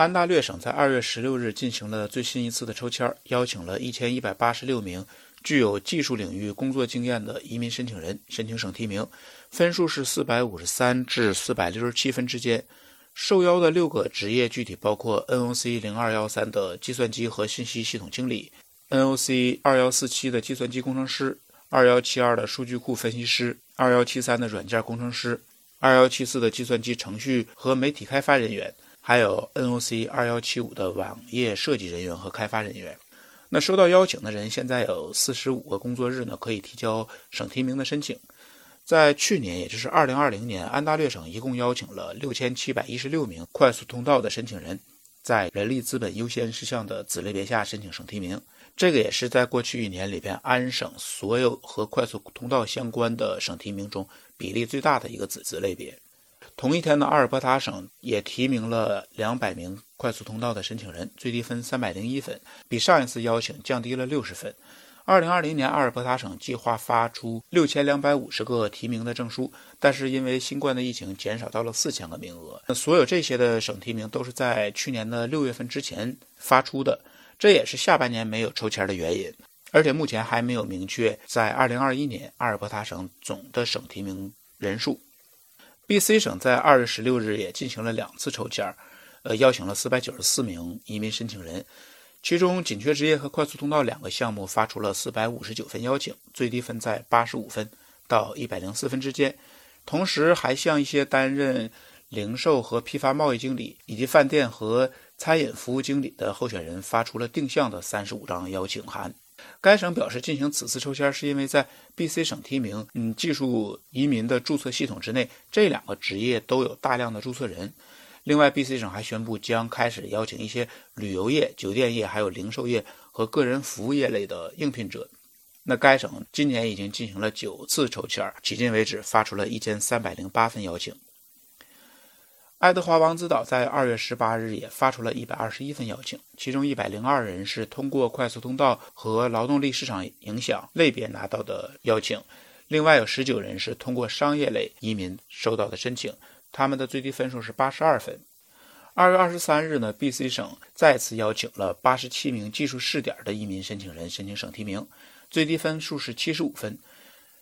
安大略省在二月十六日进行了最新一次的抽签，邀请了一千一百八十六名具有技术领域工作经验的移民申请人申请省提名，分数是四百五十三至四百六十七分之间。受邀的六个职业具体包括 NOC 零二幺三的计算机和信息系统经理，NOC 二幺四七的计算机工程师，二幺七二的数据库分析师，二幺七三的软件工程师，二幺七四的计算机程序和媒体开发人员。还有 NOC 二幺七五的网页设计人员和开发人员。那收到邀请的人，现在有四十五个工作日呢，可以提交省提名的申请。在去年，也就是二零二零年，安大略省一共邀请了六千七百一十六名快速通道的申请人，在人力资本优先事项的子类别下申请省提名。这个也是在过去一年里边，安省所有和快速通道相关的省提名中比例最大的一个子子类别。同一天呢，阿尔伯塔省也提名了两百名快速通道的申请人，最低分三百零一分，比上一次邀请降低了六十分。二零二零年，阿尔伯塔省计划发出六千两百五十个提名的证书，但是因为新冠的疫情，减少到了四千个名额。所有这些的省提名都是在去年的六月份之前发出的，这也是下半年没有抽签的原因。而且目前还没有明确在二零二一年阿尔伯塔省总的省提名人数。B.C 省在二月十六日也进行了两次抽签，呃，邀请了四百九十四名移民申请人，其中紧缺职业和快速通道两个项目发出了四百五十九份邀请，最低分在八十五分到一百零四分之间。同时，还向一些担任零售和批发贸易经理以及饭店和餐饮服务经理的候选人发出了定向的三十五张邀请函。该省表示，进行此次抽签是因为在 B.C 省提名，嗯，技术移民的注册系统之内，这两个职业都有大量的注册人。另外，B.C 省还宣布将开始邀请一些旅游业、酒店业、还有零售业和个人服务业类的应聘者。那该省今年已经进行了九次抽签，迄今为止发出了一千三百零八份邀请。爱德华王子岛在二月十八日也发出了一百二十一份邀请，其中一百零二人是通过快速通道和劳动力市场影响类别拿到的邀请，另外有十九人是通过商业类移民收到的申请，他们的最低分数是八十二分。二月二十三日呢，B.C 省再次邀请了八十七名技术试点的移民申请人申请省提名，最低分数是七十五分，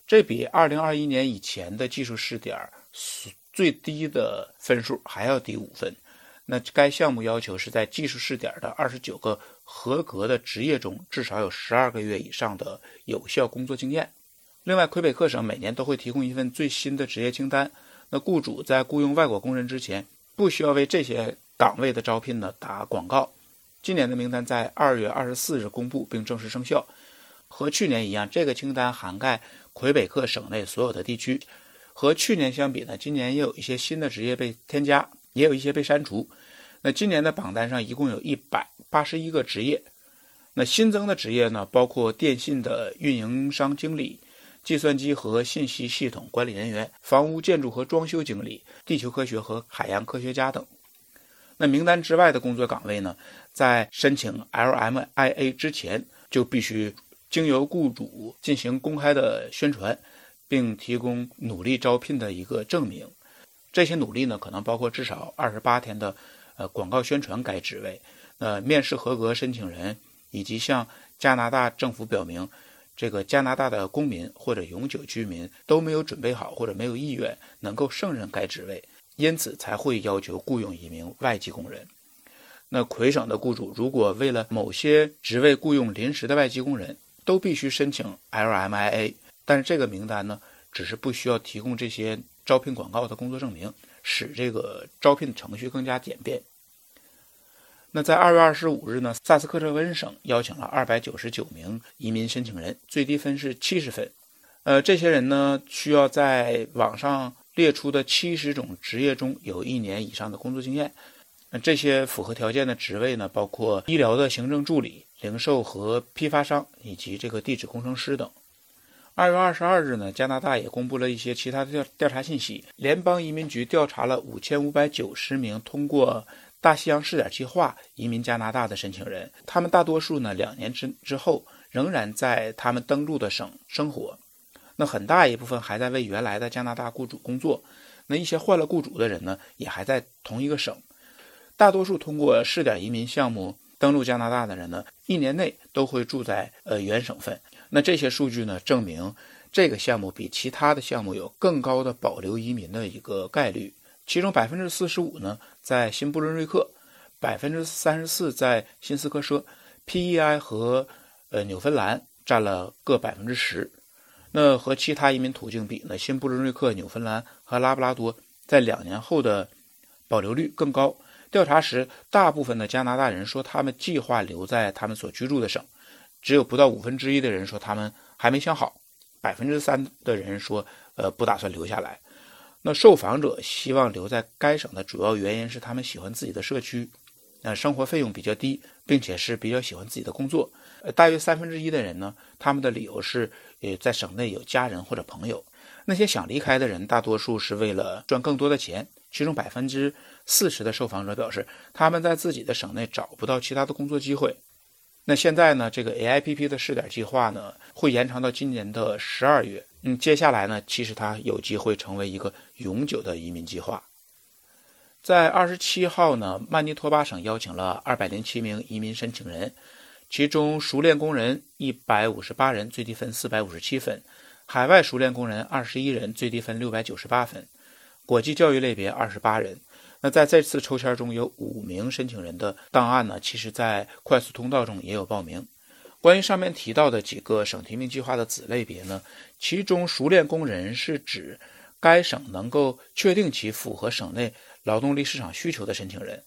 这比二零二一年以前的技术试点最低的分数还要低五分，那该项目要求是在技术试点的二十九个合格的职业中，至少有十二个月以上的有效工作经验。另外，魁北克省每年都会提供一份最新的职业清单，那雇主在雇佣外国工人之前，不需要为这些岗位的招聘呢打广告。今年的名单在二月二十四日公布并正式生效，和去年一样，这个清单涵盖魁北克省内所有的地区。和去年相比呢，今年也有一些新的职业被添加，也有一些被删除。那今年的榜单上一共有一百八十一个职业。那新增的职业呢，包括电信的运营商经理、计算机和信息系统管理人员、房屋建筑和装修经理、地球科学和海洋科学家等。那名单之外的工作岗位呢，在申请 LMIA 之前就必须经由雇主进行公开的宣传。并提供努力招聘的一个证明，这些努力呢，可能包括至少二十八天的呃广告宣传该职位，呃面试合格申请人，以及向加拿大政府表明，这个加拿大的公民或者永久居民都没有准备好或者没有意愿能够胜任该职位，因此才会要求雇佣一名外籍工人。那魁省的雇主如果为了某些职位雇佣临时的外籍工人，都必须申请 LMIA。但是这个名单呢，只是不需要提供这些招聘广告的工作证明，使这个招聘程序更加简便。那在二月二十五日呢，萨斯克彻温省邀请了二百九十九名移民申请人，最低分是七十分。呃，这些人呢，需要在网上列出的七十种职业中有一年以上的工作经验。那这些符合条件的职位呢，包括医疗的行政助理、零售和批发商以及这个地质工程师等。二月二十二日呢，加拿大也公布了一些其他的调调查信息。联邦移民局调查了五千五百九十名通过大西洋试点计划移民加拿大的申请人，他们大多数呢两年之之后仍然在他们登陆的省生活。那很大一部分还在为原来的加拿大雇主工作。那一些换了雇主的人呢，也还在同一个省。大多数通过试点移民项目登陆加拿大的人呢，一年内都会住在呃原省份。那这些数据呢，证明这个项目比其他的项目有更高的保留移民的一个概率。其中百分之四十五呢，在新布伦瑞克，百分之三十四在新斯科舍，PEI 和呃纽芬兰占了各百分之十。那和其他移民途径比呢？新布伦瑞克、纽芬兰和拉布拉多在两年后的保留率更高。调查时，大部分的加拿大人说他们计划留在他们所居住的省，只有不到五分之一的人说他们还没想好。百分之三的人说，呃，不打算留下来。那受访者希望留在该省的主要原因是他们喜欢自己的社区，呃，生活费用比较低，并且是比较喜欢自己的工作。呃，大约三分之一的人呢，他们的理由是。呃在省内有家人或者朋友，那些想离开的人，大多数是为了赚更多的钱。其中百分之四十的受访者表示，他们在自己的省内找不到其他的工作机会。那现在呢，这个 AIPP 的试点计划呢，会延长到今年的十二月。嗯，接下来呢，其实它有机会成为一个永久的移民计划。在二十七号呢，曼尼托巴省邀请了二百零七名移民申请人。其中熟练工人一百五十八人，最低分四百五十七分；海外熟练工人二十一人，最低分六百九十八分；国际教育类别二十八人。那在这次抽签中有五名申请人的档案呢？其实，在快速通道中也有报名。关于上面提到的几个省提名计划的子类别呢？其中熟练工人是指该省能够确定其符合省内劳动力市场需求的申请人。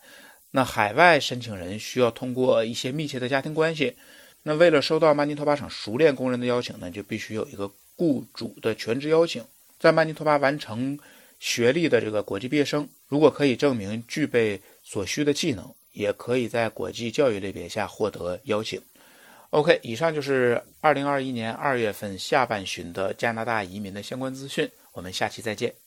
那海外申请人需要通过一些密切的家庭关系。那为了收到曼尼托巴省熟练工人的邀请呢，就必须有一个雇主的全职邀请。在曼尼托巴完成学历的这个国际毕业生，如果可以证明具备所需的技能，也可以在国际教育类别下获得邀请。OK，以上就是二零二一年二月份下半旬的加拿大移民的相关资讯。我们下期再见。